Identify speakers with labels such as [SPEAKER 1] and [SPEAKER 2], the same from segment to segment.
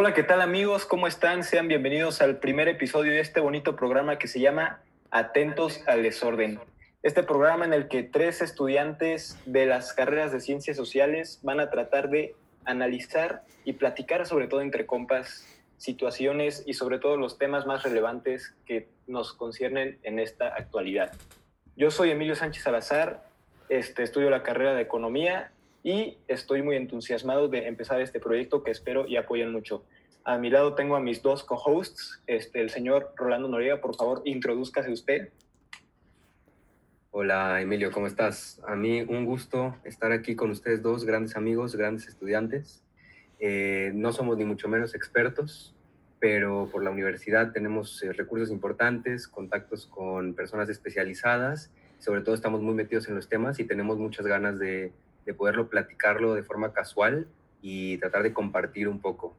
[SPEAKER 1] Hola, ¿qué tal amigos? ¿Cómo están? Sean bienvenidos al primer episodio de este bonito programa que se llama Atentos al Desorden. Este programa en el que tres estudiantes de las carreras de ciencias sociales van a tratar de analizar y platicar sobre todo entre compas situaciones y sobre todo los temas más relevantes que nos conciernen en esta actualidad. Yo soy Emilio Sánchez Salazar, este, estudio la carrera de Economía y estoy muy entusiasmado de empezar este proyecto que espero y apoyen mucho. A mi lado tengo a mis dos co-hosts, este, el señor Rolando Noriega, por favor, introduzcase usted.
[SPEAKER 2] Hola Emilio, ¿cómo estás? A mí un gusto estar aquí con ustedes dos, grandes amigos, grandes estudiantes. Eh, no somos ni mucho menos expertos, pero por la universidad tenemos eh, recursos importantes, contactos con personas especializadas, sobre todo estamos muy metidos en los temas y tenemos muchas ganas de, de poderlo platicarlo de forma casual y tratar de compartir un poco.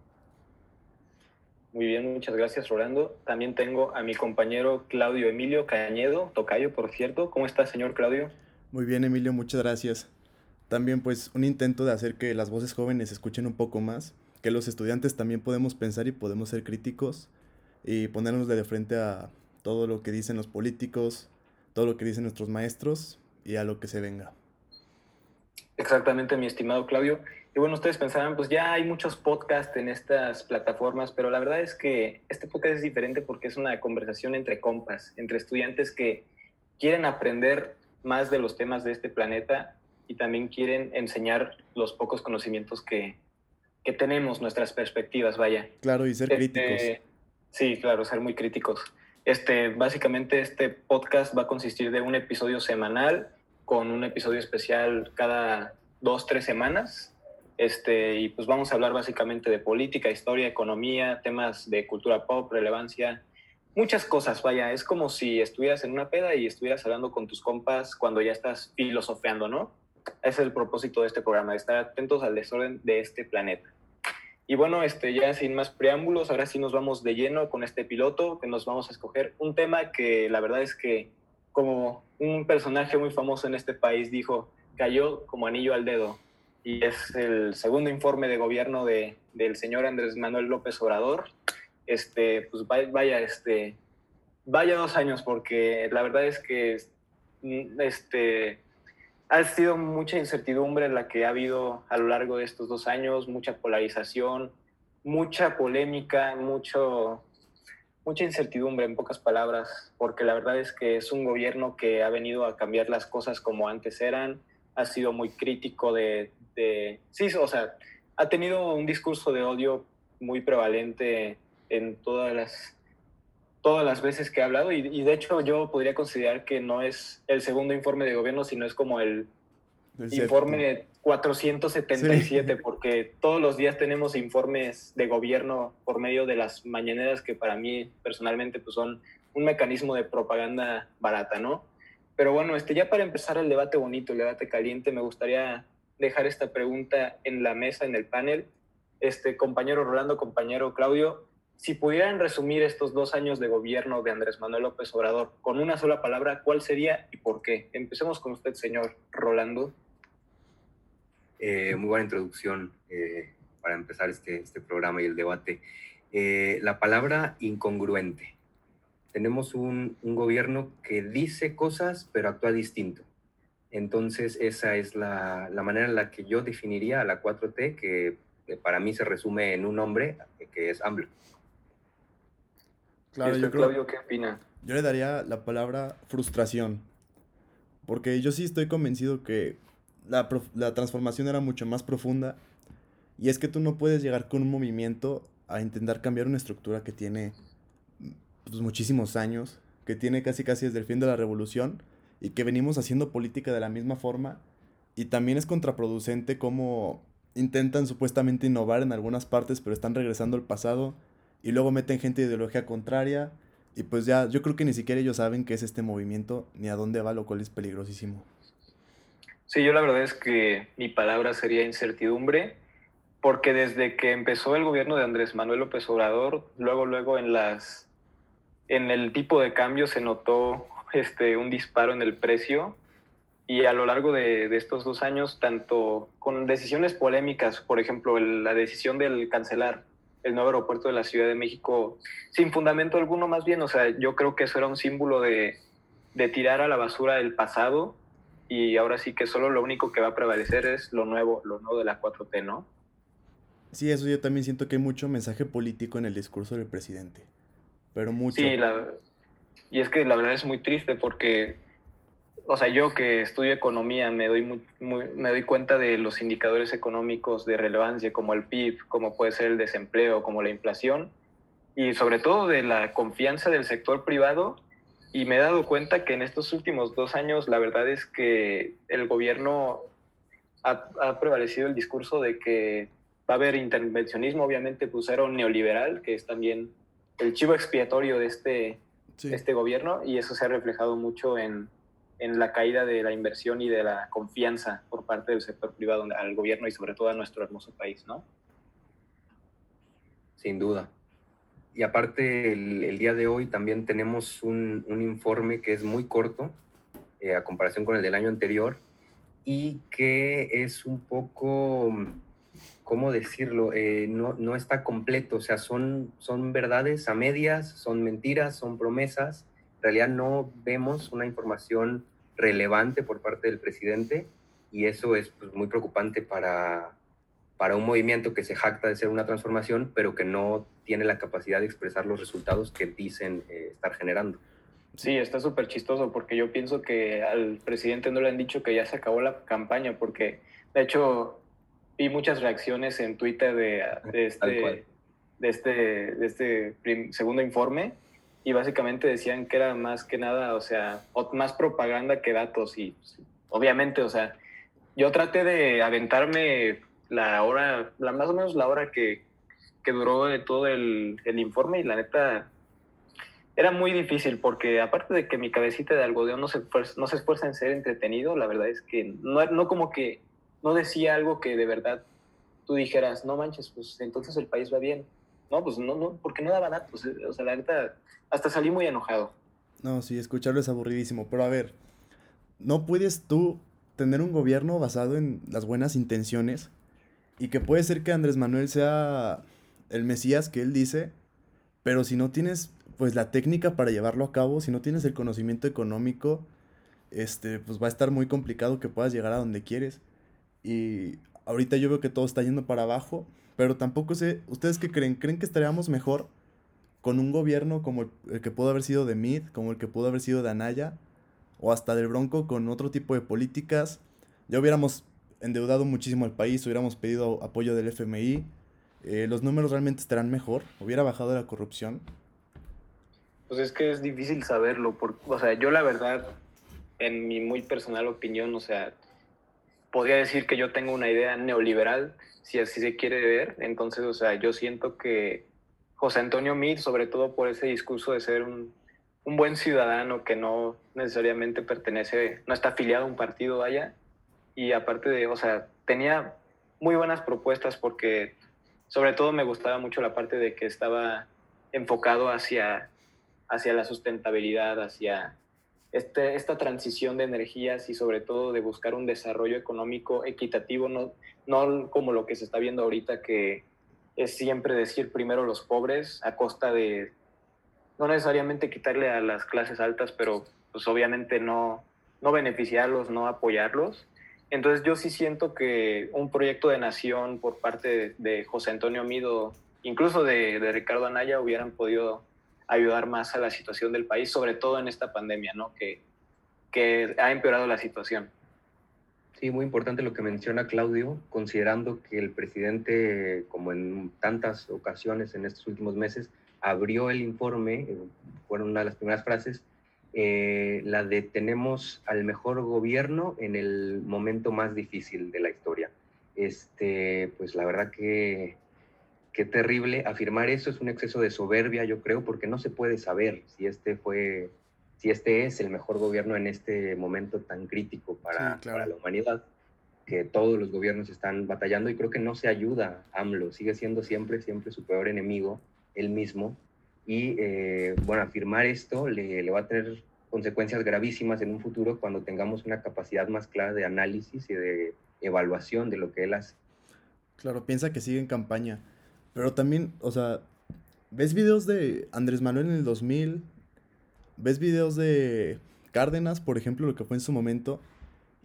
[SPEAKER 1] Muy bien, muchas gracias Rolando. También tengo a mi compañero Claudio Emilio Cañedo, tocayo por cierto. ¿Cómo está señor Claudio?
[SPEAKER 3] Muy bien Emilio, muchas gracias. También pues un intento de hacer que las voces jóvenes escuchen un poco más, que los estudiantes también podemos pensar y podemos ser críticos y ponernos de frente a todo lo que dicen los políticos, todo lo que dicen nuestros maestros y a lo que se venga.
[SPEAKER 1] Exactamente, mi estimado Claudio. Y bueno, ustedes pensarán, pues ya hay muchos podcasts en estas plataformas, pero la verdad es que este podcast es diferente porque es una conversación entre compas, entre estudiantes que quieren aprender más de los temas de este planeta y también quieren enseñar los pocos conocimientos que, que tenemos, nuestras perspectivas, vaya.
[SPEAKER 3] Claro, y ser
[SPEAKER 1] Este,
[SPEAKER 3] críticos.
[SPEAKER 1] Sí, claro, ser muy críticos. Este, básicamente este podcast va a consistir de un episodio semanal con un episodio especial cada dos, tres semanas. Este, y pues vamos a hablar básicamente de política, historia, economía, temas de cultura pop, relevancia, muchas cosas, vaya, es como si estuvieras en una peda y estuvieras hablando con tus compas cuando ya estás filosofeando, ¿no? Es el propósito de este programa, de estar atentos al desorden de este planeta. Y bueno, este, ya sin más preámbulos, ahora sí nos vamos de lleno con este piloto, que nos vamos a escoger un tema que la verdad es que, como un personaje muy famoso en este país dijo, cayó como anillo al dedo. Y es el segundo informe de gobierno de, del señor Andrés Manuel López Obrador. Este, pues vaya, este, vaya dos años, porque la verdad es que mm, este, ha sido mucha incertidumbre la que ha habido a lo largo de estos dos años, mucha polarización, mucha polémica, mucho, mucha incertidumbre en pocas palabras, porque la verdad es que es un gobierno que ha venido a cambiar las cosas como antes eran, ha sido muy crítico de, de sí, o sea, ha tenido un discurso de odio muy prevalente en todas las todas las veces que ha hablado y, y de hecho yo podría considerar que no es el segundo informe de gobierno, sino es como el informe 477, porque todos los días tenemos informes de gobierno por medio de las mañaneras que para mí personalmente pues son un mecanismo de propaganda barata, ¿no? Pero bueno, este, ya para empezar el debate bonito, el debate caliente, me gustaría dejar esta pregunta en la mesa, en el panel. Este, compañero Rolando, compañero Claudio, si pudieran resumir estos dos años de gobierno de Andrés Manuel López Obrador con una sola palabra, ¿cuál sería y por qué? Empecemos con usted, señor Rolando.
[SPEAKER 2] Eh, muy buena introducción eh, para empezar este, este programa y el debate. Eh, la palabra incongruente. Tenemos un, un gobierno que dice cosas pero actúa distinto. Entonces esa es la, la manera en la que yo definiría a la 4T, que eh, para mí se resume en un nombre, eh, que es AMLO.
[SPEAKER 3] Claro,
[SPEAKER 1] ¿Y
[SPEAKER 3] yo creo,
[SPEAKER 1] Claudio, ¿qué opina?
[SPEAKER 3] yo le daría la palabra frustración. Porque yo sí estoy convencido que la, la transformación era mucho más profunda. Y es que tú no puedes llegar con un movimiento a intentar cambiar una estructura que tiene pues, muchísimos años, que tiene casi casi desde el fin de la revolución y que venimos haciendo política de la misma forma. Y también es contraproducente cómo intentan supuestamente innovar en algunas partes, pero están regresando al pasado y luego meten gente de ideología contraria. Y pues ya, yo creo que ni siquiera ellos saben qué es este movimiento ni a dónde va, lo cual es peligrosísimo.
[SPEAKER 1] Sí, yo la verdad es que mi palabra sería incertidumbre, porque desde que empezó el gobierno de Andrés Manuel López Obrador, luego, luego en las, en el tipo de cambio se notó este, un disparo en el precio y a lo largo de, de estos dos años, tanto con decisiones polémicas, por ejemplo, la decisión del cancelar el nuevo aeropuerto de la Ciudad de México sin fundamento alguno más bien. O sea, yo creo que eso era un símbolo de, de tirar a la basura el pasado y ahora sí que solo lo único que va a prevalecer es lo nuevo, lo nuevo de la 4T, ¿no?
[SPEAKER 3] Sí, eso yo también siento que hay mucho mensaje político en el discurso del presidente, pero mucho.
[SPEAKER 1] Sí, y es que la verdad es muy triste porque, o sea, yo que estudio economía me doy, muy, me doy cuenta de los indicadores económicos de relevancia como el PIB, como puede ser el desempleo, como la inflación, y sobre todo de la confianza del sector privado y me he dado cuenta que en estos últimos dos años la verdad es que el gobierno ha, prevalecido el discurso de que va a haber intervencionismo, obviamente pusieron neoliberal, que es también el chivo expiatorio de este, este gobierno, y eso se ha reflejado mucho en, en la caída de la inversión y de la confianza por parte del sector privado al gobierno y sobre todo a nuestro hermoso país, ¿no?
[SPEAKER 2] Sin duda. Y aparte, el, día de hoy también tenemos un, informe que es muy corto eh, a comparación con el del año anterior y que es un poco, ¿cómo decirlo? Eh, no, no, está completo, o sea, son, son verdades a medias, son mentiras, son promesas. En realidad no vemos una información relevante por parte del presidente y eso es pues, muy preocupante para, para un movimiento que se jacta de ser una transformación, pero que no tiene la capacidad de expresar los resultados que dicen eh, estar generando.
[SPEAKER 1] Sí, está súper chistoso porque yo pienso que al presidente no le han dicho que ya se acabó la campaña porque de hecho vi muchas reacciones en Twitter de, este, de este, de este segundo informe y básicamente decían que era más que nada, o sea, más propaganda que datos y pues, obviamente, o sea, yo traté de aventarme la hora, la, más o menos la hora que, que duró de todo el, el, informe y la neta era muy difícil porque aparte de que mi cabecita de algodón no se, no se esfuerza en ser entretenido, la verdad es que no, no como que no decía algo que de verdad tú dijeras, no manches, pues entonces el país va bien. No, pues no, no, porque no daba datos. O sea, la neta, hasta salí muy enojado.
[SPEAKER 3] No, sí, escucharlo es aburridísimo. Pero a ver, no puedes tú tener un gobierno basado en las buenas intenciones y que puede ser que Andrés Manuel sea el Mesías que él dice, pero si no tienes pues la técnica para llevarlo a cabo, si no tienes el conocimiento económico, este, pues va a estar muy complicado que puedas llegar a donde quieres. Y ahorita yo veo que todo está yendo para abajo, pero tampoco sé, ¿ustedes qué creen? ¿Creen que estaríamos mejor con un gobierno como el que pudo haber sido de Mid, como el que pudo haber sido de Anaya, o hasta del Bronco con otro tipo de políticas? Ya hubiéramos endeudado muchísimo al país, hubiéramos pedido apoyo del FMI, eh, los números realmente estarán mejor, hubiera bajado la corrupción.
[SPEAKER 1] Pues es que es difícil saberlo, porque, o sea, yo la verdad, en mi muy personal opinión, o sea, podría decir que yo tengo una idea neoliberal, si así se quiere ver, entonces, o sea, yo siento que José Antonio Mir, sobre todo por ese discurso de ser un, un buen ciudadano que no necesariamente pertenece, no está afiliado a un partido allá, y aparte de, o sea, tenía muy buenas propuestas porque sobre todo me gustaba mucho la parte de que estaba enfocado hacia, hacia la sustentabilidad, hacia este, esta transición de energías y sobre todo de buscar un desarrollo económico equitativo, no, no como lo que se está viendo ahorita, que es siempre decir primero los pobres a costa de, no necesariamente quitarle a las clases altas, pero pues obviamente no, no beneficiarlos, no apoyarlos. Entonces yo sí siento que un proyecto de nación por parte de, José Antonio Mido, incluso de, Ricardo Anaya, hubieran podido ayudar más a la situación del país, sobre todo en esta pandemia, ¿no? Que, que ha empeorado la situación.
[SPEAKER 2] Sí, muy importante lo que menciona Claudio, considerando que el presidente, como en tantas ocasiones en estos últimos meses, abrió el informe, eh, fueron una de las primeras frases, eh, la de tenemos al mejor gobierno en el momento más difícil de la historia. Este, pues la verdad que qué terrible afirmar eso es un exceso de soberbia, yo creo, porque no se puede saber si este fue, si este es el mejor gobierno en este momento tan crítico para, para la humanidad, que todos los gobiernos están batallando y creo que no se ayuda AMLO, sigue siendo siempre, siempre su peor enemigo, él mismo, y eh, bueno, afirmar esto le, le, va a tener consecuencias gravísimas en un futuro cuando tengamos una capacidad más clara de análisis y de evaluación de lo que él hace.
[SPEAKER 3] Claro, piensa que sigue en campaña. Pero también, o sea, ves videos de Andrés Manuel en el 2000, ves videos de Cárdenas, por ejemplo, lo que fue en su momento,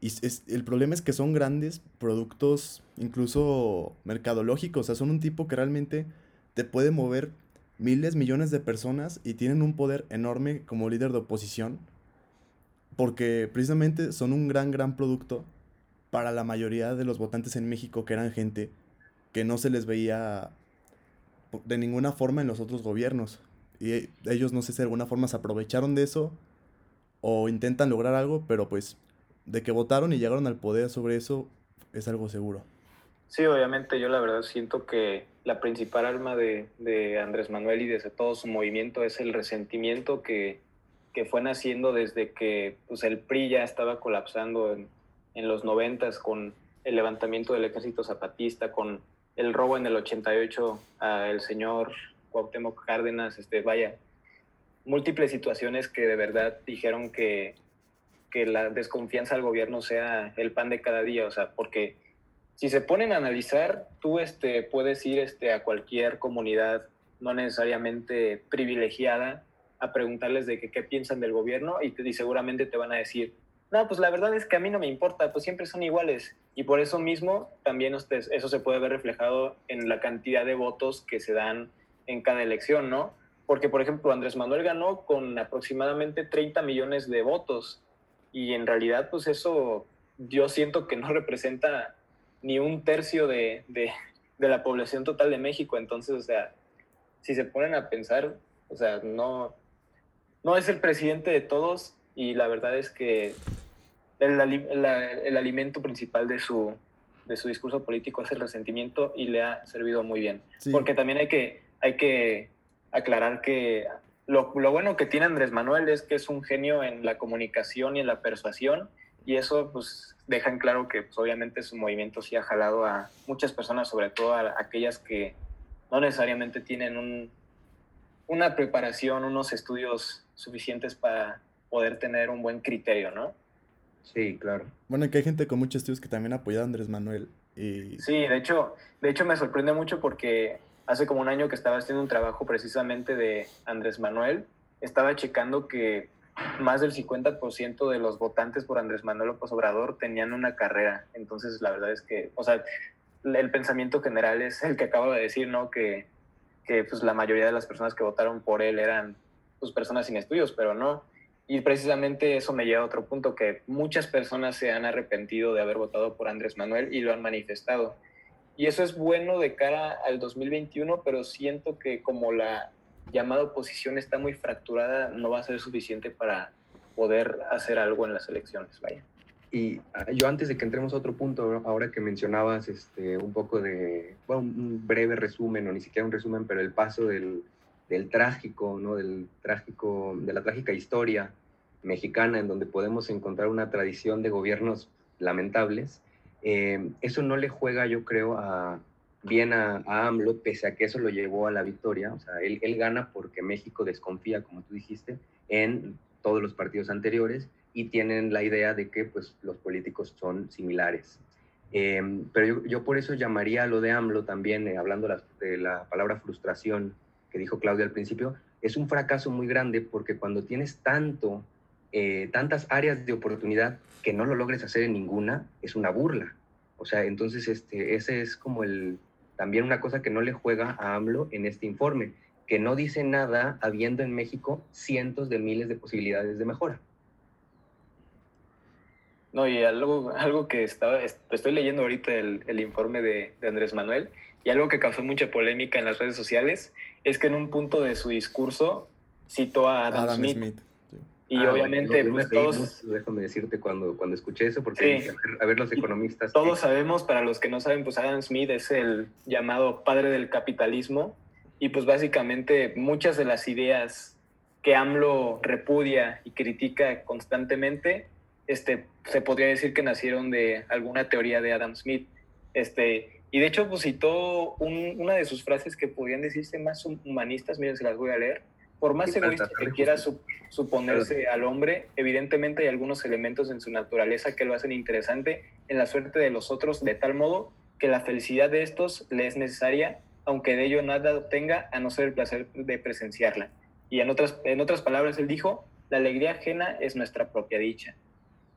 [SPEAKER 3] y es, el problema es que son grandes productos, incluso mercadológicos, o sea, son un tipo que realmente te puede mover miles, millones de personas y tienen un poder enorme como líder de oposición, porque precisamente son un gran, gran producto para la mayoría de los votantes en México, que eran gente que no se les veía de ninguna forma en los otros gobiernos. Y ellos, no sé si de alguna forma se aprovecharon de eso o intentan lograr algo, pero pues de que votaron y llegaron al poder sobre eso es algo seguro.
[SPEAKER 1] Sí, obviamente yo la verdad siento que la principal arma de, de Andrés Manuel y desde todo su movimiento es el resentimiento que, que fue naciendo desde que pues, el PRI ya estaba colapsando en, en los noventas con el levantamiento del ejército zapatista, con el robo en el 88 al señor Cuauhtémoc Cárdenas, este, vaya, múltiples situaciones que de verdad dijeron que, que la desconfianza al gobierno sea el pan de cada día, o sea, porque si se ponen a analizar, tú este, puedes ir este, a cualquier comunidad no necesariamente privilegiada a preguntarles de qué piensan del gobierno y, y seguramente te van a decir, no, pues la verdad es que a mí no me importa, pues siempre son iguales. Y por eso mismo también ustedes, eso se puede ver reflejado en la cantidad de votos que se dan en cada elección, ¿no? Porque, por ejemplo, Andrés Manuel ganó con aproximadamente 30 millones de votos y en realidad, pues eso yo siento que no representa ni un tercio de, de, de la población total de México. Entonces, o sea, si se ponen a pensar, o sea, no, no es el presidente de todos y la verdad es que el, el, alimento principal de su, de su discurso político es el resentimiento y le ha servido muy bien. Porque también hay que, hay que aclarar que lo, lo, bueno que tiene Andrés Manuel es que es un genio en la comunicación y en la persuasión y eso pues deja en claro que pues, obviamente su movimiento sí ha jalado a muchas personas, sobre todo a aquellas que no necesariamente tienen un, una preparación, unos estudios suficientes para poder tener un buen criterio, ¿no?
[SPEAKER 2] Sí, claro.
[SPEAKER 3] Bueno, que hay gente con muchos estudios que también ha apoyado a Andrés Manuel. Y...
[SPEAKER 1] Sí, de hecho, de hecho me sorprende mucho porque hace como un año que estaba haciendo un trabajo precisamente de Andrés Manuel, estaba checando que más del 50% de los votantes por Andrés Manuel López Obrador tenían una carrera. Entonces, la verdad es que, o sea, el pensamiento general es el que acabo de decir, ¿no? Que, que pues, la mayoría de las personas que votaron por él eran pues, personas sin estudios, pero no. Y precisamente eso me lleva a otro punto, que muchas personas se han arrepentido de haber votado por Andrés Manuel y lo han manifestado. Y eso es bueno de cara al 2021, pero siento que como la llamada oposición está muy fracturada, no va a ser suficiente para poder hacer algo en las elecciones. Vaya.
[SPEAKER 2] Y ah, yo antes de que entremos a otro punto, ahora que mencionabas este, un poco de, bueno, un breve resumen, o ni siquiera un resumen, pero el paso del, del trágico, ¿no? Del trágico, de la trágica historia mexicana en donde podemos encontrar una tradición de gobiernos lamentables, eh, eso no le juega, yo creo, a, bien a, AMLO, pese a que eso lo llevó a la victoria. O sea, él, él gana porque México desconfía, como tú dijiste, en todos los partidos anteriores y tienen la idea de que pues, los políticos son similares. Eh, pero yo, yo, por eso llamaría a lo de AMLO también, eh, hablando de la palabra frustración, que dijo Claudia al principio, es un fracaso muy grande porque cuando tienes tanto, eh, tantas áreas de oportunidad que no lo logres hacer en ninguna, es una burla. O sea, entonces este, ese es como el, también una cosa que no le juega a AMLO en este informe, que no dice nada habiendo en México cientos de miles de posibilidades de mejora.
[SPEAKER 1] No, y algo, algo que estaba, estoy leyendo ahorita el, el informe de, de, Andrés Manuel y algo que causó mucha polémica en las redes sociales es que en un punto de su discurso citó a Adam,
[SPEAKER 3] Adam
[SPEAKER 1] Smith.
[SPEAKER 3] Smith. Sí.
[SPEAKER 1] Y
[SPEAKER 2] Ah,
[SPEAKER 1] obviamente, pues todos,
[SPEAKER 2] déjame decirte cuando, cuando escuché eso, porque
[SPEAKER 1] Sí.
[SPEAKER 2] a, ver, a ver los economistas.
[SPEAKER 1] todos sabemos, para los que no saben, pues Adam Smith es el llamado padre del capitalismo y pues básicamente muchas de las ideas que AMLO repudia y critica constantemente, este, se podría decir que nacieron de alguna teoría de Adam Smith. Este, y de hecho, pues citó un- una de sus frases que podrían decirse más humanistas, miren, se las voy a leer. Por más egoísta que quiera su- suponerse al hombre, evidentemente hay algunos elementos en su naturaleza que lo hacen interesante en la suerte de los otros, de tal modo que la felicidad de estos le es necesaria aunque de ello nada obtenga a no ser el placer de presenciarla. Y en otras, en otras palabras, él dijo, la alegría ajena es nuestra propia dicha.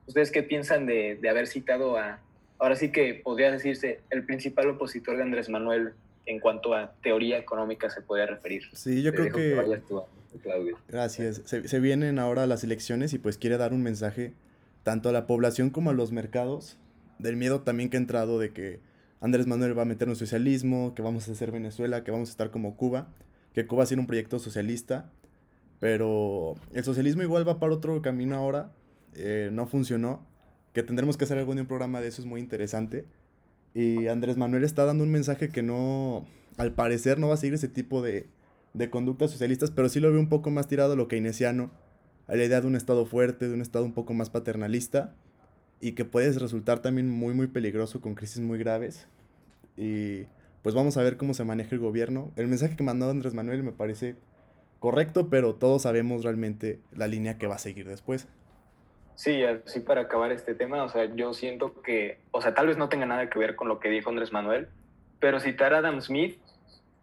[SPEAKER 1] ¿Ustedes qué piensan de, de haber citado a, ahora sí que podría decirse, el principal opositor de Andrés Manuel en cuanto a teoría económica se puede referir?
[SPEAKER 3] Sí, yo creo que... Gracias. Se, se vienen ahora las elecciones y pues quiere dar un mensaje tanto a la población como a los mercados, del miedo también que ha entrado de que Andrés Manuel va a meter un socialismo, que vamos a hacer Venezuela, que vamos a estar como Cuba, que Cuba va a un proyecto socialista, pero el socialismo igual va para otro camino ahora, eh, no funcionó, que tendremos que hacer algún programa de eso es muy interesante, y Andrés Manuel está dando un mensaje que no, al parecer no va a seguir ese tipo de, de conductas socialistas, pero sí lo veo un poco más tirado a lo keynesiano, a la idea de un Estado fuerte, de un Estado un poco más paternalista, y que puede resultar también muy, muy peligroso con crisis muy graves. Y pues vamos a ver cómo se maneja el gobierno. El mensaje que mandó Andrés Manuel me parece correcto, pero todos sabemos realmente la línea que va a seguir después.
[SPEAKER 1] Sí, así para acabar este tema, o sea, yo siento que, o sea, tal vez no tenga nada que ver con lo que dijo Andrés Manuel, pero citar a Adam Smith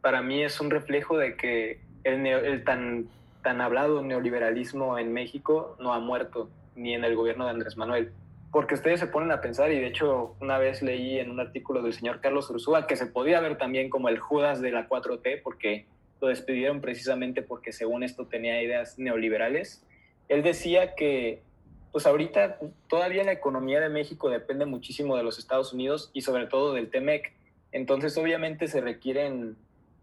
[SPEAKER 1] para mí es un reflejo de que el, el tan, tan hablado neoliberalismo en México no ha muerto, ni en el gobierno de Andrés Manuel porque ustedes se ponen a pensar, y de hecho una vez leí en un artículo del señor Carlos Ursúa que se podía ver también como el Judas de la 4T, porque lo despidieron precisamente porque según esto tenía ideas neoliberales. Él decía que pues ahorita todavía la economía de México depende muchísimo de los Estados Unidos y sobre todo del TEMEC. Entonces obviamente se requieren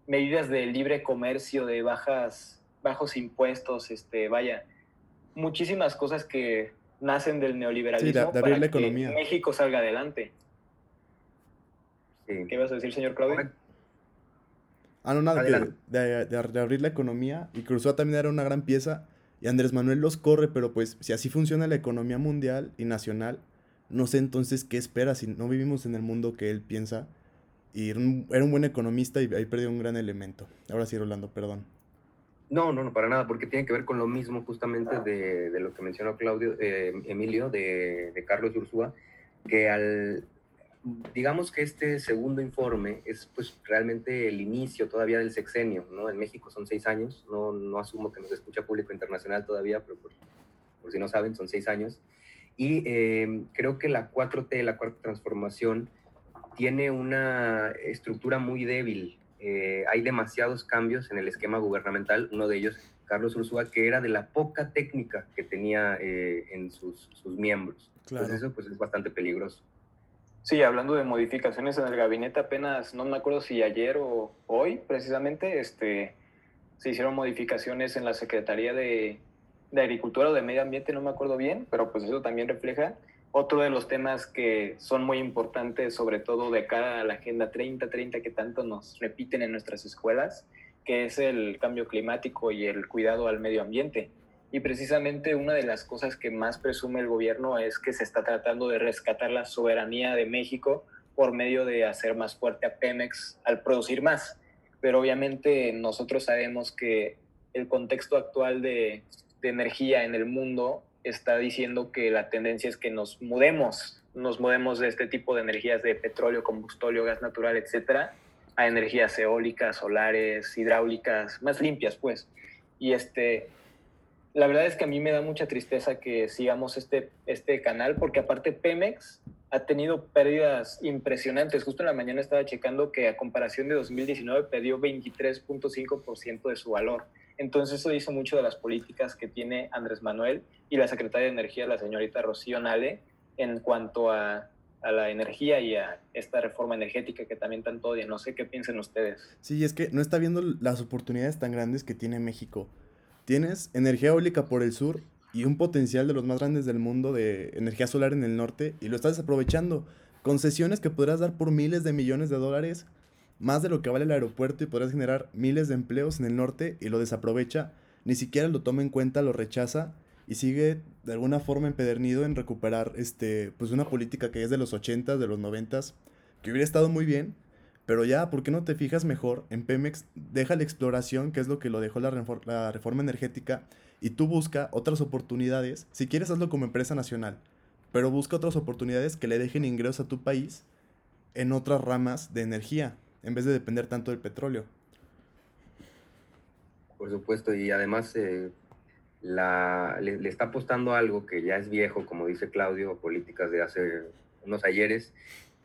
[SPEAKER 1] medidas de libre comercio, de bajas, bajos impuestos, este, vaya, muchísimas cosas que nacen del neoliberalismo para la economía. que México salga adelante. ¿Qué vas a decir, señor Claudio?
[SPEAKER 3] Ah, no, nada, de, de, abrir la economía y Cruzó también era una gran pieza y Andrés Manuel los corre, pero pues si así funciona la economía mundial y nacional, no sé entonces qué espera si no vivimos en el mundo que él piensa y era un, buen economista y ahí perdió un gran elemento. Ahora sí, Rolando, perdón.
[SPEAKER 2] No, no, no, para nada, porque tiene que ver con lo mismo justamente de, lo que mencionó Claudio, eh, Emilio, de, de, Carlos Ursúa, que al, digamos que este segundo informe es pues realmente el inicio todavía del sexenio, ¿no? En México son seis años, no, no asumo que nos escucha público internacional todavía, pero por, por si no saben, son seis años. Y eh, creo que la 4T, la cuarta transformación, tiene una estructura muy débil, eh, hay demasiados cambios en el esquema gubernamental, uno de ellos, Carlos Ursúa, que era de la poca técnica que tenía eh, en sus, sus miembros. Entonces eso pues es bastante peligroso.
[SPEAKER 1] Sí, hablando de modificaciones en el gabinete, apenas, no me acuerdo si ayer o hoy precisamente, este, se hicieron modificaciones en la Secretaría de, de Agricultura o de Medio Ambiente, no me acuerdo bien, pero pues eso también refleja otro de los temas que son muy importantes, sobre todo de cara a la Agenda 3030 que tanto nos repiten en nuestras escuelas, que es el cambio climático y el cuidado al medio ambiente. Y precisamente una de las cosas que más presume el gobierno es que se está tratando de rescatar la soberanía de México por medio de hacer más fuerte a Pemex al producir más. Pero obviamente nosotros sabemos que el contexto actual de, energía en el mundo está diciendo que la tendencia es que nos mudemos, nos mudemos de este tipo de energías de petróleo, combustóleo, gas natural, etcétera, a energías eólicas, solares, hidráulicas, más limpias, pues. Y este, la verdad es que a mí me da mucha tristeza que sigamos este, este canal, porque aparte Pemex ha tenido pérdidas impresionantes. Justo en la mañana estaba checando que a comparación de 2019 perdió 23.5% de su valor. Entonces eso dice mucho de las políticas que tiene Andrés Manuel y la secretaria de Energía, la señorita Rocío Nale, en cuanto a, a, la energía y a esta reforma energética que también tanto odian. No sé qué piensen ustedes.
[SPEAKER 3] Sí, es que no está viendo las oportunidades tan grandes que tiene México. Tienes energía eólica por el sur y un potencial de los más grandes del mundo de energía solar en el norte y lo estás aprovechando. Concesiones que podrás dar por miles de millones de dólares más de lo que vale el aeropuerto y podrás generar miles de empleos en el norte y lo desaprovecha, ni siquiera lo toma en cuenta, lo rechaza y sigue de alguna forma empedernido en recuperar este, pues una política que es de los 80, de los 90, que hubiera estado muy bien, pero ya, ¿por qué no te fijas mejor en Pemex? Deja la exploración, que es lo que lo dejó la, la reforma energética, y tú busca otras oportunidades. Si quieres, hazlo como empresa nacional, pero busca otras oportunidades que le dejen ingresos a tu país en otras ramas de energía en vez de depender tanto del petróleo.
[SPEAKER 2] Por supuesto, y además eh, la, le, está apostando algo que ya es viejo, como dice Claudio, políticas de hace unos ayeres,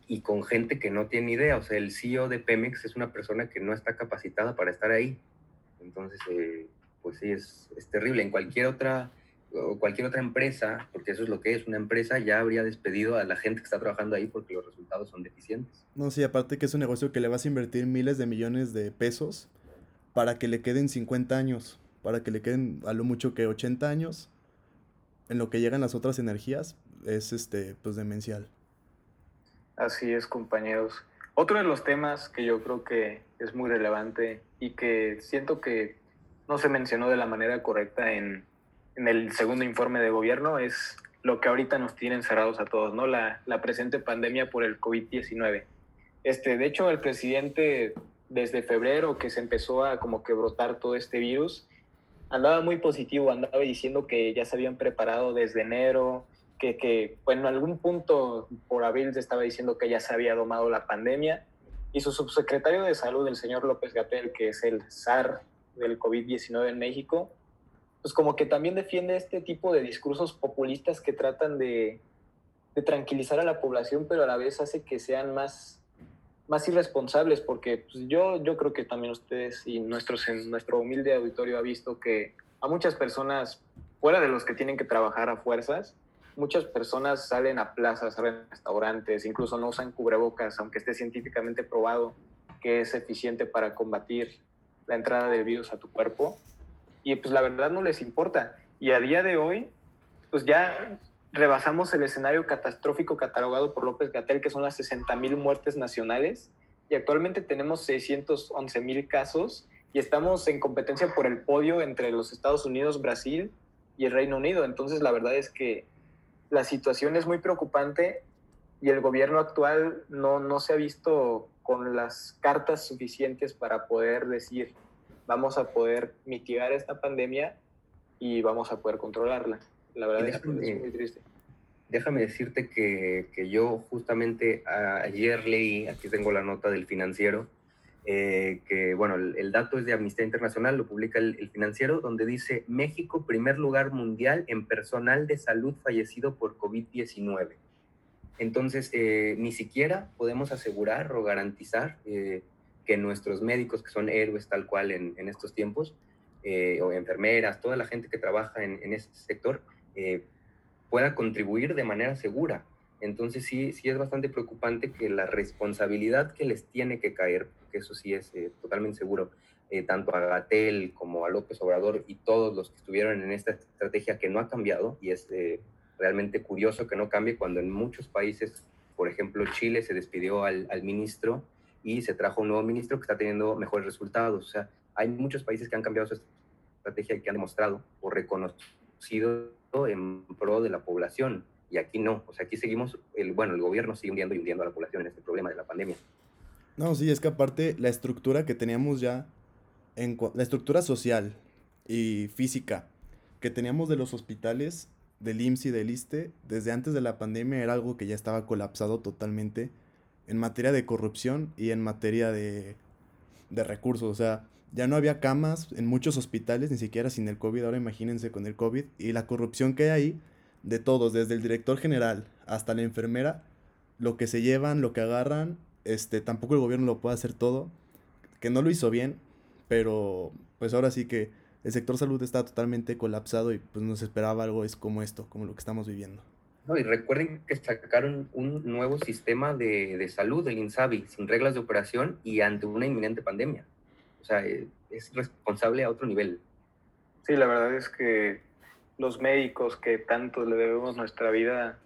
[SPEAKER 2] y con gente que no tiene idea. O sea, el CEO de Pemex es una persona que no está capacitada para estar ahí. Entonces, eh, pues sí, es, es, terrible. En cualquier otra, cualquier otra empresa, porque eso es lo que es, una empresa ya habría despedido a la gente que está trabajando ahí porque los resultados son deficientes.
[SPEAKER 3] No, sí, aparte que es un negocio que le vas a invertir miles de millones de pesos para que le queden 50 años para que le queden a lo mucho que 80 años en lo que llegan las otras energías es este pues demencial.
[SPEAKER 1] Así es, compañeros. Otro de los temas que yo creo que es muy relevante y que siento que no se mencionó de la manera correcta en, en el segundo informe de gobierno es lo que ahorita nos tiene encerrados a todos, ¿no? La, la presente pandemia por el COVID-19. Este, de hecho, el presidente, desde febrero que se empezó a como que brotar todo este virus, andaba muy positivo, andaba diciendo que ya se habían preparado desde enero, que, que bueno, en algún punto por abril se estaba diciendo que ya se había domado la pandemia, y su subsecretario de salud, el señor López Gatel, que es el SAR del COVID-19 en México, pues como que también defiende este tipo de discursos populistas que tratan de, de tranquilizar a la población, pero a la vez hace que sean más más irresponsables, porque pues, yo, yo creo que también ustedes y nuestros, en nuestro humilde auditorio ha visto que a muchas personas, fuera de los que tienen que trabajar a fuerzas, muchas personas salen a plazas, salen a restaurantes, incluso no usan cubrebocas, aunque esté científicamente probado que es eficiente para combatir la entrada del virus a tu cuerpo. Y pues la verdad no les importa. Y a día de hoy, pues ya rebasamos el escenario catastrófico catalogado por López Gatel, que son las 60.000 muertes nacionales, y actualmente tenemos 611.000 casos y estamos en competencia por el podio entre los Estados Unidos, Brasil y el Reino Unido. Entonces, la verdad es que la situación es muy preocupante y el gobierno actual no, no se ha visto con las cartas suficientes para poder decir, vamos a poder mitigar esta pandemia y vamos a poder controlarla. La verdad es, que es muy triste.
[SPEAKER 2] Déjame decirte que, que, yo justamente ayer leí, aquí tengo la nota del financiero, eh, que bueno, el, dato es de Amnistía Internacional, lo publica el, el, financiero, donde dice México primer lugar mundial en personal de salud fallecido por COVID-19. Entonces, eh, ni siquiera podemos asegurar o garantizar eh, que nuestros médicos, que son héroes tal cual en, en estos tiempos, o enfermeras, toda la gente que trabaja en, en sector, eh, pueda contribuir de manera segura. Entonces sí, sí es bastante preocupante que la responsabilidad que les tiene que caer, que eso sí es eh, totalmente seguro, eh, tanto a Gatel como a López Obrador y todos los que estuvieron en esta estrategia que no ha cambiado, y es realmente curioso que no cambie cuando en muchos países, por ejemplo Chile, se despidió al, al ministro y se trajo un nuevo ministro que está teniendo mejores resultados. O sea, hay muchos países que han cambiado su estrategia y que han demostrado o reconocido en pro de la población. Y aquí no, o sea, aquí seguimos, bueno, el gobierno sigue hundiendo y hundiendo a la población en este problema de la pandemia.
[SPEAKER 3] No, sí, es que aparte la estructura que teníamos ya, en la estructura social y física que teníamos de los hospitales, del IMSS y del ISTE, desde antes de la pandemia era algo que ya estaba colapsado totalmente en materia de corrupción y en materia de, de recursos. O sea, ya no había camas en muchos hospitales, ni siquiera sin el COVID, ahora imagínense con el COVID, y la corrupción que hay ahí, de todos, desde el director general hasta la enfermera, lo que se llevan, lo que agarran, este, tampoco el gobierno lo puede hacer todo, que no lo hizo bien, pero pues ahora sí que el sector salud está totalmente colapsado y pues nos esperaba algo es como esto, como lo que estamos viviendo.
[SPEAKER 2] No, y recuerden que sacaron un nuevo sistema de, de salud, el INSABI, sin reglas de operación y ante una inminente pandemia. O sea, eh, es responsable a otro nivel.
[SPEAKER 1] Sí, la verdad es que los médicos que tanto le debemos nuestra vida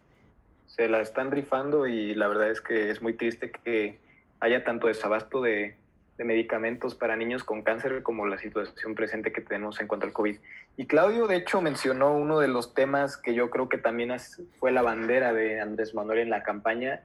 [SPEAKER 1] se la están rifando y la verdad es que es muy triste que haya tanto desabasto de, de medicamentos para niños con cáncer como la situación presente que tenemos en cuanto al COVID. Y Claudio, de hecho, mencionó uno de los temas que yo creo que también fue la bandera de Andrés Manuel en la campaña,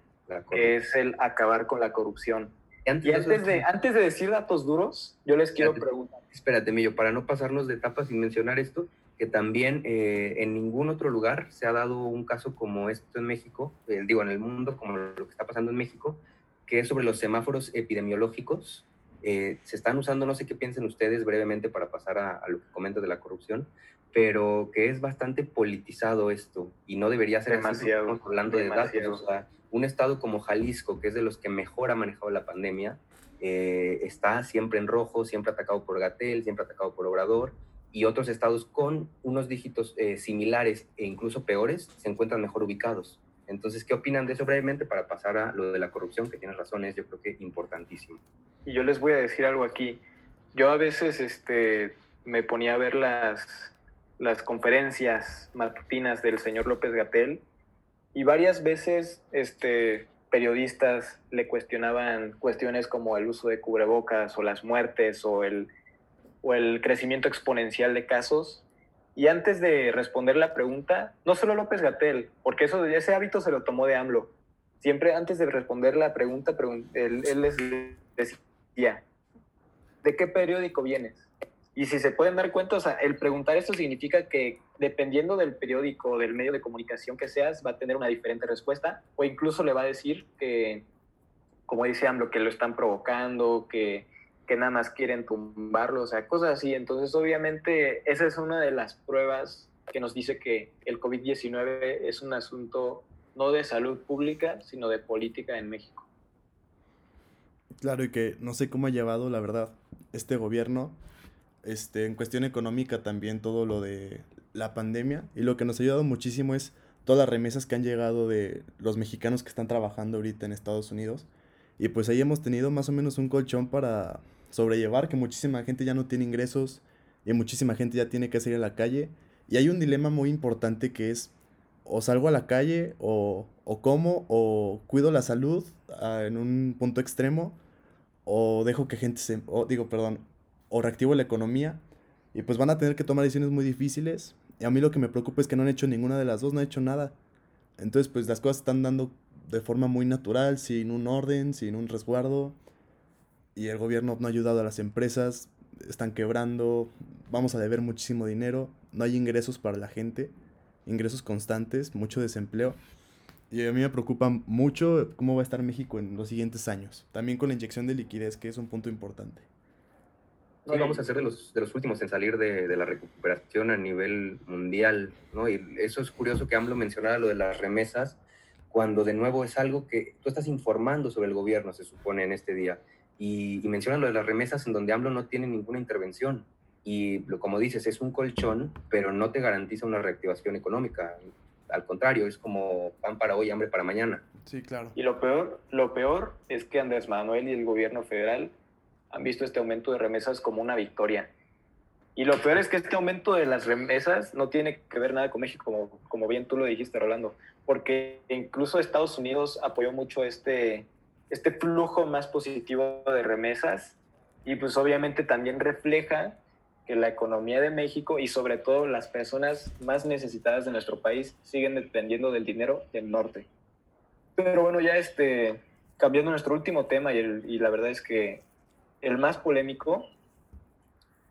[SPEAKER 1] que es el acabar con la corrupción. Antes y antes de, antes de decir datos duros, yo les quiero preguntar.
[SPEAKER 2] Espérate, Millo, para no pasarnos de etapas sin mencionar esto, que también eh, en ningún otro lugar se ha dado un caso como esto en México, eh, digo, en el mundo, como lo que está pasando en México, que es sobre los semáforos epidemiológicos. Eh, se están usando, no sé qué piensen ustedes brevemente para pasar a, lo que comentas de la corrupción, pero que es bastante politizado esto y no debería ser
[SPEAKER 1] demasiado.
[SPEAKER 2] Estamos hablando de datos. O sea, un estado como Jalisco, que es de los que mejor ha manejado la pandemia, eh, está siempre en rojo, siempre atacado por Gatel, siempre atacado por Obrador, y otros estados con unos dígitos eh, similares e incluso peores se encuentran mejor ubicados. Entonces, ¿qué opinan de eso brevemente para pasar a lo de la corrupción, que tienes razón, es yo creo que importantísimo?
[SPEAKER 1] Y yo les voy a decir algo aquí. Yo a veces este, me ponía a ver las, las conferencias matutinas del señor López Gatel y varias veces este, periodistas le cuestionaban cuestiones como el uso de cubrebocas o las muertes o el, o el crecimiento exponencial de casos y antes de responder la pregunta, no solo López Gatel, porque eso, ese hábito se lo tomó de AMLO. Siempre antes de responder la pregunta, él, les decía, ¿de qué periódico vienes? Y si se pueden dar cuenta, el preguntar esto significa que dependiendo del periódico o del medio de comunicación que seas, va a tener una diferente respuesta o incluso le va a decir que, como dice AMLO, que lo están provocando, que que nada más quieren tumbarlo, o sea, cosas así. Entonces, obviamente, esa es una de las pruebas que nos dice que el COVID-19 es un asunto no de salud pública, sino de política en México.
[SPEAKER 3] Claro, y que no sé cómo ha llevado, la verdad, este gobierno, este, en cuestión económica también todo lo de la pandemia, y lo que nos ha ayudado muchísimo es todas las remesas que han llegado de los mexicanos que están trabajando ahorita en Estados Unidos, y pues ahí hemos tenido más o menos un colchón para sobrellevar, que muchísima gente ya no tiene ingresos y muchísima gente ya tiene que salir a la calle. Y hay un dilema muy importante que es o salgo a la calle o, o como o cuido la salud ah, en un punto extremo o dejo que gente se... O, digo, perdón, o reactivo la economía y pues van a tener que tomar decisiones muy difíciles. Y a mí lo que me preocupa es que no han hecho ninguna de las dos, no han hecho nada. Entonces pues las cosas están dando de forma muy natural, sin un orden, sin un resguardo y el gobierno no ha ayudado a las empresas, están quebrando, vamos a deber muchísimo dinero, no hay ingresos para la gente, ingresos constantes, mucho desempleo. Y a mí me preocupa mucho cómo va a estar México en los siguientes años, también con la inyección de liquidez, que es un punto importante.
[SPEAKER 2] Sí, vamos a ser de los, de los últimos en salir de, de, la recuperación a nivel mundial, ¿no? Y eso es curioso que AMLO mencionara lo de las remesas, cuando de nuevo es algo que tú estás informando sobre el gobierno, se supone, en este día. Y, mencionan lo de las remesas en donde AMLO no tiene ninguna intervención. Y lo, como dices, es un colchón, pero no te garantiza una reactivación económica. Al contrario, es como pan para hoy, hambre para mañana.
[SPEAKER 3] Sí, claro.
[SPEAKER 1] Y lo peor, lo peor es que Andrés Manuel y el gobierno federal han visto este aumento de remesas como una victoria. Y lo peor es que este aumento de las remesas no tiene que ver nada con México, como, como bien tú lo dijiste, Rolando, porque incluso Estados Unidos apoyó mucho este, este flujo más positivo de remesas y pues obviamente también refleja que la economía de México y sobre todo las personas más necesitadas de nuestro país siguen dependiendo del dinero del norte. Pero bueno, ya este, cambiando nuestro último tema y, la verdad es que el más polémico,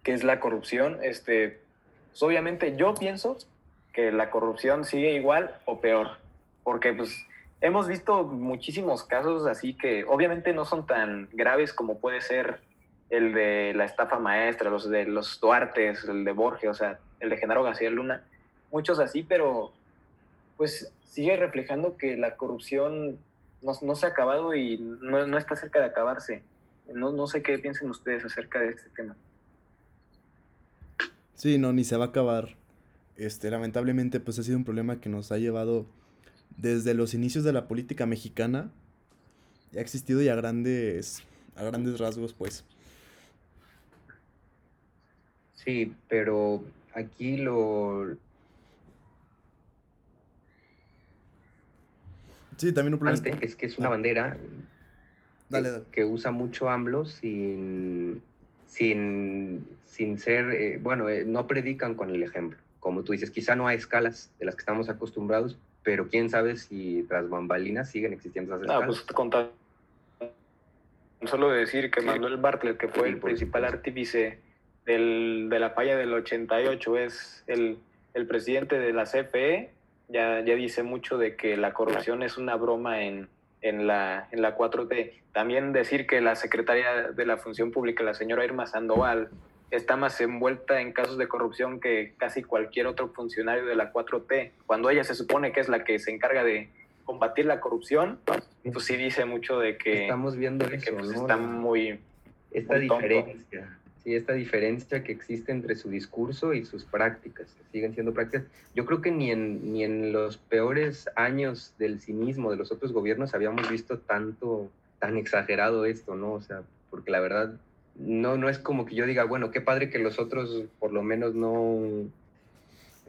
[SPEAKER 1] que es la corrupción, este, pues obviamente yo pienso que la corrupción sigue igual o peor, porque pues hemos visto muchísimos casos así que obviamente no son tan graves como puede ser el de la estafa maestra, los de los Duartes, el de Borges, o sea, el de Genaro García Luna, muchos así, pero pues sigue reflejando que la corrupción no, no se ha acabado y no, no, está cerca de acabarse. No, no sé qué piensen ustedes acerca de este tema.
[SPEAKER 3] Sí, no, ni se va a acabar. Este, lamentablemente, pues ha sido un problema que nos ha llevado desde los inicios de la política mexicana ha existido y a grandes, a grandes rasgos, pues.
[SPEAKER 2] Sí, pero aquí lo...
[SPEAKER 3] Sí, también un
[SPEAKER 2] problema. Es que es una ah. bandera que usa mucho AMLO sin, sin, sin ser, eh, bueno, eh, no predican con el ejemplo. Como tú dices, quizá no a escalas de las que estamos acostumbrados, pero quién sabe si tras bambalinas siguen existiendo esas
[SPEAKER 1] Ah, pues contar solo decir que Manuel Bartlett, que fue el principal artífice del, de la falla del 88, es el, el, presidente de la CFE, ya, ya dice mucho de que la corrupción es una broma en, en la, en la 4T. También decir que la secretaria de la Función Pública, la señora Irma Sandoval, está más envuelta en casos de corrupción que casi cualquier otro funcionario de la 4T, cuando ella se supone que es la que se encarga de combatir la corrupción, pues sí dice mucho de que
[SPEAKER 2] estamos viendo
[SPEAKER 1] que
[SPEAKER 2] eso,
[SPEAKER 1] pues,
[SPEAKER 2] ¿no?
[SPEAKER 1] está muy
[SPEAKER 2] esta
[SPEAKER 1] muy tonto.
[SPEAKER 2] diferencia, sí, esta diferencia que existe entre su discurso y sus prácticas, que siguen siendo prácticas. Yo creo que ni en, ni en los peores años del cinismo de los otros gobiernos habíamos visto tanto, tan exagerado esto, ¿no? O sea, porque la verdad no, no es como que yo diga, bueno, qué padre que los otros por lo menos no,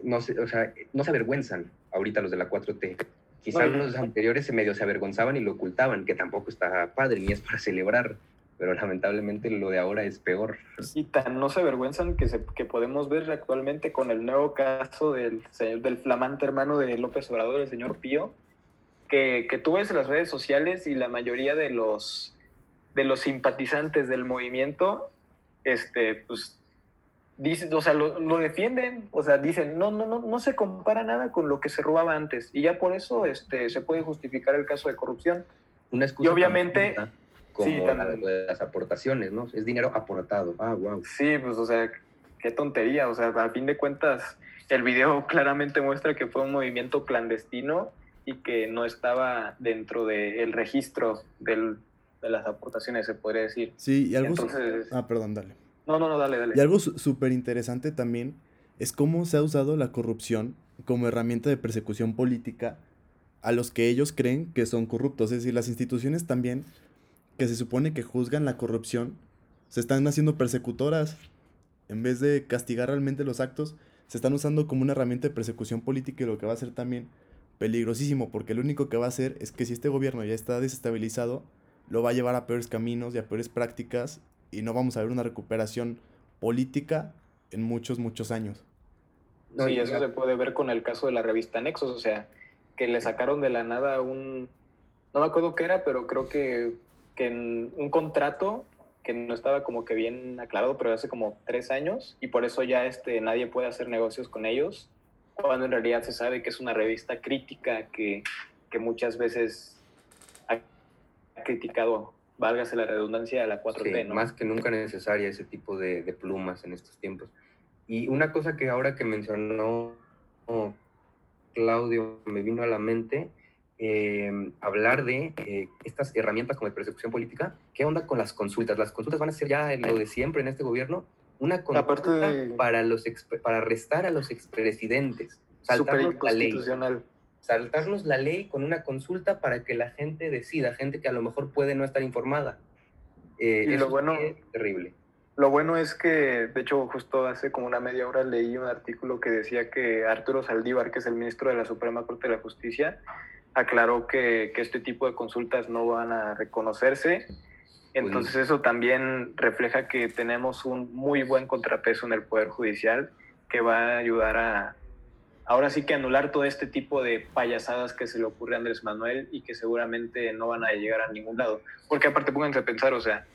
[SPEAKER 2] no se, o sea, no se avergüenzan ahorita los de la 4T. Quizás los anteriores se medio se avergonzaban y lo ocultaban, que tampoco está padre ni es para celebrar, pero lamentablemente lo de ahora es peor.
[SPEAKER 1] Y tan no se avergüenzan que, se, que podemos ver actualmente con el nuevo caso del, señor- del flamante hermano de López Obrador, el señor Pío, que, que tú ves en las redes sociales y la mayoría de los, de los simpatizantes del movimiento, este, pues, dicen, o sea, lo, lo defienden, o sea, dicen, no, no, no, no se compara nada con lo que se robaba antes, y ya por eso este, se puede justificar el caso de corrupción.
[SPEAKER 2] Una excusa
[SPEAKER 1] Y obviamente-
[SPEAKER 2] como
[SPEAKER 1] sí,
[SPEAKER 2] la de las aportaciones, ¿no? Es dinero aportado. Ah, wow.
[SPEAKER 1] Sí, pues, o sea, qué tontería. O sea, a fin de cuentas, el video claramente muestra que fue un movimiento clandestino y que no estaba dentro del registro del- de las aportaciones, se podría decir.
[SPEAKER 3] Sí, y algo...
[SPEAKER 1] Entonces,
[SPEAKER 3] Ah, perdón, dale.
[SPEAKER 1] no, no, no, dale, dale.
[SPEAKER 3] Y algo súper interesante también es cómo se ha usado la corrupción como herramienta de persecución política a los que ellos creen que son corruptos. Es decir, las instituciones también, que se supone que juzgan la corrupción, se están haciendo persecutoras. En vez de castigar realmente los actos, se están usando como una herramienta de persecución política y lo que va a ser también peligrosísimo, porque lo único que va a hacer es que si este gobierno ya está desestabilizado, lo va a llevar a peores caminos y a peores prácticas y no vamos a ver una recuperación política en muchos, muchos años.
[SPEAKER 2] No,
[SPEAKER 1] sí,
[SPEAKER 2] y
[SPEAKER 1] eso se puede ver con el caso de la revista Nexos, o sea, que le sacaron de la nada un, no me acuerdo qué era, pero creo que, que en un contrato que no estaba como que bien aclarado, pero hace como tres años, y por eso ya este, nadie puede hacer negocios con ellos, cuando en realidad se sabe que es una revista crítica que, que muchas veces criticado, válgase la redundancia, a la 4T,
[SPEAKER 2] Sí,
[SPEAKER 1] ¿no?
[SPEAKER 2] más que nunca necesaria ese tipo de, de plumas en estos tiempos. Y una cosa que ahora que mencionó oh, Claudio me vino a la mente, eh, hablar de eh, estas herramientas como de persecución política. ¿Qué onda con las consultas? Las consultas van a ser ya lo de siempre en este gobierno. Una
[SPEAKER 1] Aparte
[SPEAKER 2] consulta
[SPEAKER 1] de-
[SPEAKER 2] para, los para arrestar a los expresidentes. Saltarnos la ley. Saltarnos la ley con una consulta para que la gente decida, gente que a lo mejor puede no estar informada. Eh,
[SPEAKER 1] Y lo
[SPEAKER 2] eso
[SPEAKER 1] bueno-
[SPEAKER 2] sí es terrible.
[SPEAKER 1] Lo bueno es que, de hecho, justo hace como una media hora leí un artículo que decía que Arturo Saldívar, que es el ministro de la Suprema Corte de la Justicia, aclaró que, que este tipo de consultas no van a reconocerse. Entonces eso también refleja que tenemos un muy buen contrapeso en el Poder Judicial que va a ayudar a, ahora sí que anular todo este tipo de payasadas que se le ocurre a Andrés Manuel y que seguramente no van a llegar a ningún lado. Porque aparte pónganse a pensar, o sea,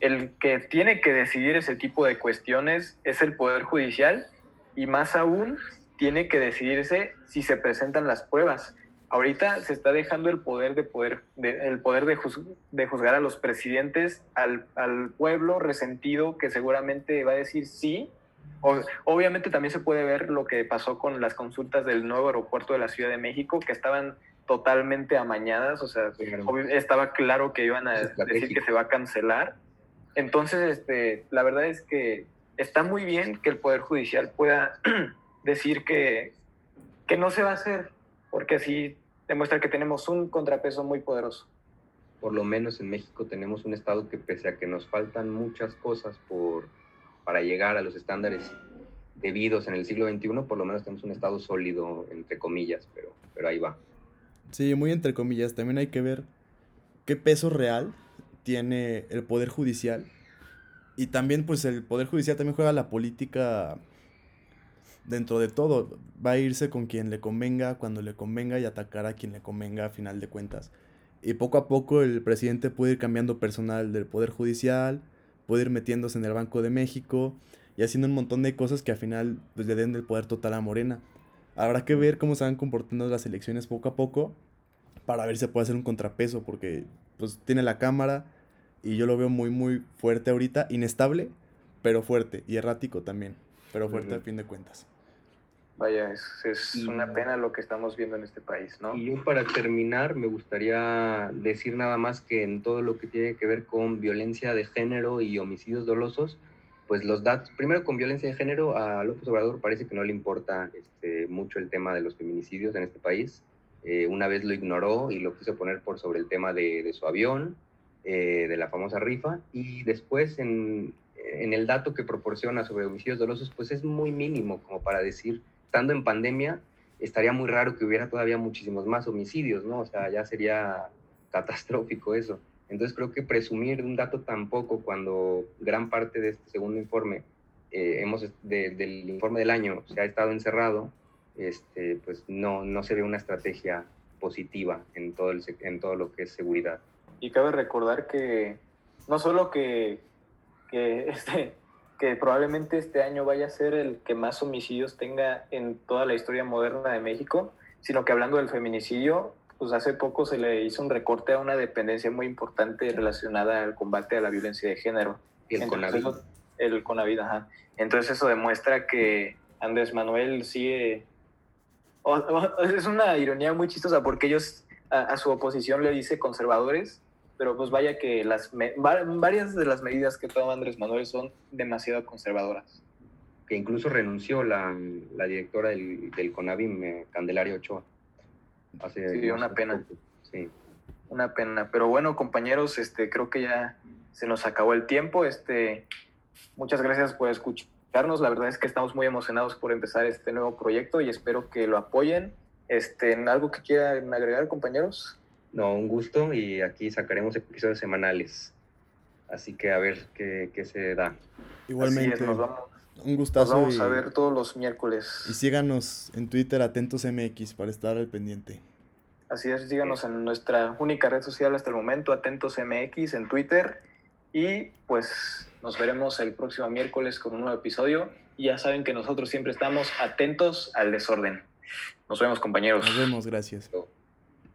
[SPEAKER 1] el que tiene que decidir ese tipo de cuestiones es el Poder Judicial y más aún tiene que decidirse si se presentan las pruebas. Ahorita se está dejando el poder de poder, de- el poder de, juz- de juzgar a los presidentes al pueblo resentido que seguramente va a decir sí. Obviamente también se puede ver lo que pasó con las consultas del nuevo aeropuerto de la Ciudad de México, que estaban totalmente amañadas, o sea, estaba claro que iban a
[SPEAKER 2] Es
[SPEAKER 1] decir que se va a cancelar. Entonces, este, la verdad es que está muy bien que el Poder Judicial pueda decir que, que no se va a hacer, porque así demuestra que tenemos un contrapeso muy poderoso.
[SPEAKER 2] Por lo menos en México tenemos un Estado que pese a que nos faltan muchas cosas por, para llegar a los estándares debidos en el siglo XXI, por lo menos tenemos un Estado sólido, entre comillas, pero, pero ahí va.
[SPEAKER 3] Sí, muy entre comillas. También hay que ver qué peso real tiene el Poder Judicial. Y también, pues, el Poder Judicial también juega la política dentro de todo. Va a irse con quien le convenga, cuando le convenga y atacar a quien le convenga a final de cuentas. Y poco a poco el presidente puede ir cambiando personal del Poder Judicial, puede ir metiéndose en el Banco de México y haciendo un montón de cosas que al final pues, le den el poder total a Morena. Habrá que ver cómo se van comportando las elecciones poco a poco, para ver si puede hacer un contrapeso, porque pues tiene la cámara y yo lo veo muy, muy fuerte ahorita, inestable, pero fuerte, y errático también, pero fuerte a fin de cuentas.
[SPEAKER 1] Vaya, es, es una pena lo que estamos viendo en este país, ¿no?
[SPEAKER 2] Y para terminar, me gustaría decir nada más que en todo lo que tiene que ver con violencia de género y homicidios dolosos, pues los datos, primero con violencia de género, a López Obrador parece que no le importa este, mucho el tema de los feminicidios en este país. Eh, una vez lo ignoró y lo quiso poner por sobre el tema de, de su avión, eh, de la famosa rifa, y después en, en el dato que proporciona sobre homicidios dolosos, pues es muy mínimo como para decir, estando en pandemia, estaría muy raro que hubiera todavía muchísimos más homicidios, ¿no? O sea, ya sería catastrófico eso. Entonces creo que presumir un dato tan poco cuando gran parte de este segundo informe, eh, hemos, del informe del año, se ha estado encerrado, este, pues no, no se ve una estrategia positiva en todo, el, en todo lo que es seguridad.
[SPEAKER 1] Y cabe recordar que no solo que, que, este, que probablemente este año vaya a ser el que más homicidios tenga en toda la historia moderna de México, sino que hablando del feminicidio, pues hace poco se le hizo un recorte a una dependencia muy importante relacionada al combate a la violencia de género.
[SPEAKER 2] El CONAVID.
[SPEAKER 1] El CONAVID, ajá. Entonces eso demuestra que Andrés Manuel sigue... es una ironía muy chistosa porque ellos a, su oposición le dice conservadores, pero pues vaya que las varias de las medidas que toma Andrés Manuel son demasiado conservadoras.
[SPEAKER 2] Que incluso renunció la, la directora del, del CONAVIM, Candelaria Ochoa
[SPEAKER 1] sí, una pena. Sí. Una pena. Pero bueno, compañeros, este, creo que ya se nos acabó el tiempo. Este, muchas gracias por escucharnos. La verdad es que estamos muy emocionados por empezar este nuevo proyecto y espero que lo apoyen. Este, ¿Algo que quieran agregar, compañeros?
[SPEAKER 2] No, un gusto y aquí sacaremos episodios semanales. Así que a ver qué, qué se da.
[SPEAKER 3] Igualmente.
[SPEAKER 1] nos vamos,
[SPEAKER 3] un gustazo.
[SPEAKER 1] vamos a ver todos los miércoles.
[SPEAKER 3] Y síganos en Twitter, Atentos MX, para estar al pendiente.
[SPEAKER 1] Así es, síganos en nuestra única red social hasta el momento, Atentos MX, en Twitter. Y pues nos veremos el próximo miércoles con un nuevo episodio. Y ya saben que nosotros siempre estamos atentos al desorden. Nos vemos, compañeros.
[SPEAKER 3] Nos vemos, gracias.